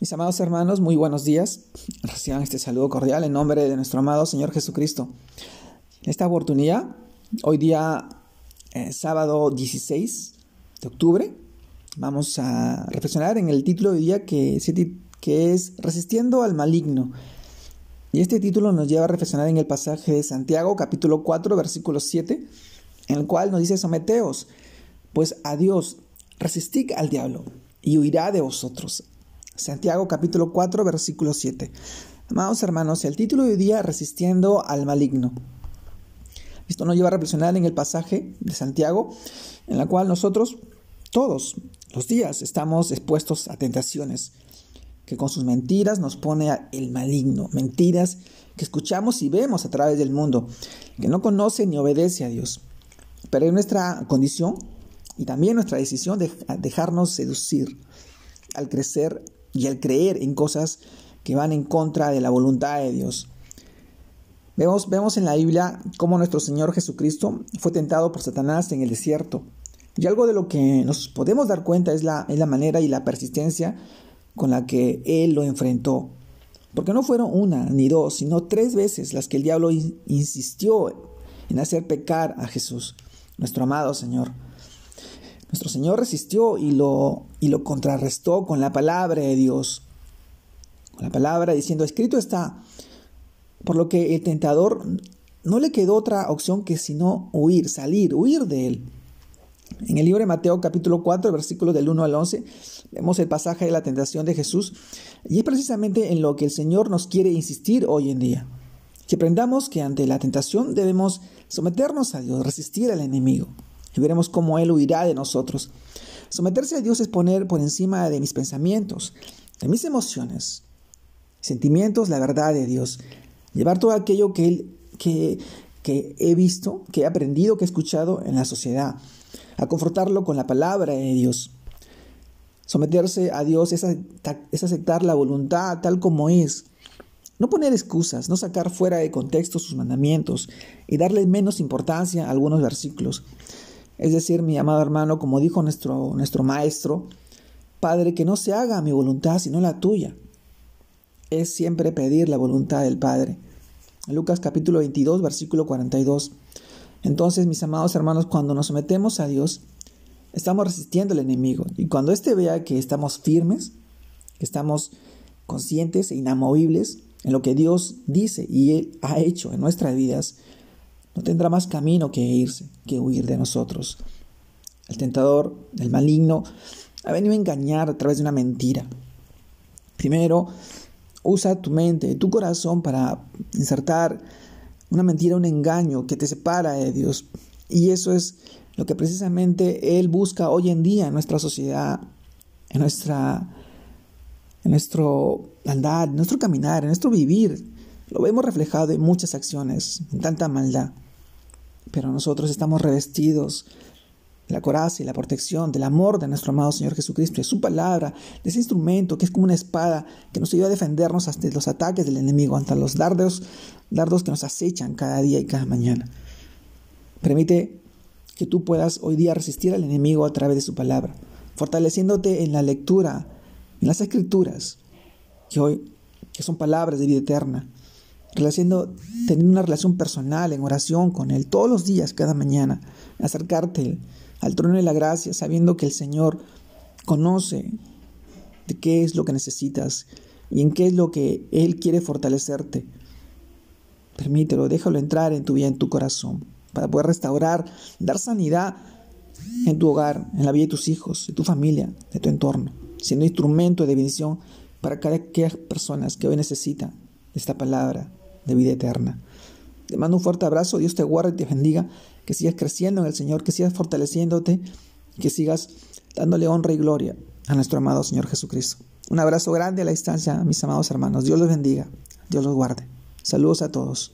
Mis amados hermanos, muy buenos días. Reciban este saludo cordial en nombre de nuestro amado Señor Jesucristo. Esta oportunidad, hoy día eh, sábado 16 de octubre, vamos a reflexionar en el título de día que, que es Resistiendo al maligno. Y este título nos lleva a reflexionar en el pasaje de Santiago, capítulo 4, versículo 7, en el cual nos dice, someteos, pues a Dios, resistid al diablo, y huirá de vosotros. Santiago capítulo 4 versículo 7. Amados hermanos, el título de hoy día Resistiendo al maligno. Esto nos lleva a reflexionar en el pasaje de Santiago, en la cual nosotros todos los días estamos expuestos a tentaciones, que con sus mentiras nos pone el maligno, mentiras que escuchamos y vemos a través del mundo, que no conoce ni obedece a Dios. Pero es nuestra condición y también nuestra decisión de dejarnos seducir al crecer y al creer en cosas que van en contra de la voluntad de Dios. Vemos, vemos en la Biblia cómo nuestro Señor Jesucristo fue tentado por Satanás en el desierto. Y algo de lo que nos podemos dar cuenta es la, es la manera y la persistencia con la que Él lo enfrentó. Porque no fueron una ni dos, sino tres veces las que el diablo insistió en hacer pecar a Jesús, nuestro amado Señor. Nuestro Señor resistió y lo, y lo contrarrestó con la palabra de Dios. Con la palabra diciendo, escrito está. Por lo que el tentador no le quedó otra opción que sino huir, salir, huir de él. En el libro de Mateo capítulo 4, versículos del 1 al 11, vemos el pasaje de la tentación de Jesús y es precisamente en lo que el Señor nos quiere insistir hoy en día. Que aprendamos que ante la tentación debemos someternos a Dios, resistir al enemigo y veremos cómo Él huirá de nosotros. Someterse a Dios es poner por encima de mis pensamientos, de mis emociones, sentimientos, la verdad de Dios. Llevar todo aquello que, él, que, que he visto, que he aprendido, que he escuchado en la sociedad, a confrontarlo con la palabra de Dios. Someterse a Dios es, es aceptar la voluntad tal como es. No poner excusas, no sacar fuera de contexto sus mandamientos y darle menos importancia a algunos versículos. Es decir, mi amado hermano, como dijo nuestro, nuestro maestro, Padre, que no se haga mi voluntad sino la tuya. Es siempre pedir la voluntad del Padre. Lucas capítulo 22, versículo 42. Entonces, mis amados hermanos, cuando nos sometemos a Dios, estamos resistiendo al enemigo. Y cuando éste vea que estamos firmes, que estamos conscientes e inamovibles en lo que Dios dice y ha hecho en nuestras vidas, no tendrá más camino que irse, que huir de nosotros. El tentador, el maligno, ha venido a engañar a través de una mentira. Primero, usa tu mente, tu corazón para insertar una mentira, un engaño que te separa de Dios. Y eso es lo que precisamente Él busca hoy en día en nuestra sociedad, en, nuestra, en nuestro andar, en nuestro caminar, en nuestro vivir. Lo vemos reflejado en muchas acciones, en tanta maldad. Pero nosotros estamos revestidos la coraza y la protección, del amor de nuestro amado Señor Jesucristo, de su palabra, de ese instrumento que es como una espada que nos ayuda a defendernos ante los ataques del enemigo, ante los dardos, dardos que nos acechan cada día y cada mañana. Permite que tú puedas hoy día resistir al enemigo a través de su palabra, fortaleciéndote en la lectura, en las escrituras, que hoy que son palabras de vida eterna, teniendo una relación personal en oración con Él todos los días, cada mañana, acercarte al trono de la gracia, sabiendo que el Señor conoce de qué es lo que necesitas y en qué es lo que Él quiere fortalecerte. Permítelo, déjalo entrar en tu vida, en tu corazón, para poder restaurar, dar sanidad en tu hogar, en la vida de tus hijos, de tu familia, de tu entorno, siendo instrumento de bendición para cada aquellas personas que hoy necesitan esta palabra de vida eterna. Te mando un fuerte abrazo, Dios te guarde y te bendiga, que sigas creciendo en el Señor, que sigas fortaleciéndote, que sigas dándole honra y gloria a nuestro amado Señor Jesucristo. Un abrazo grande a la distancia, mis amados hermanos. Dios los bendiga, Dios los guarde. Saludos a todos.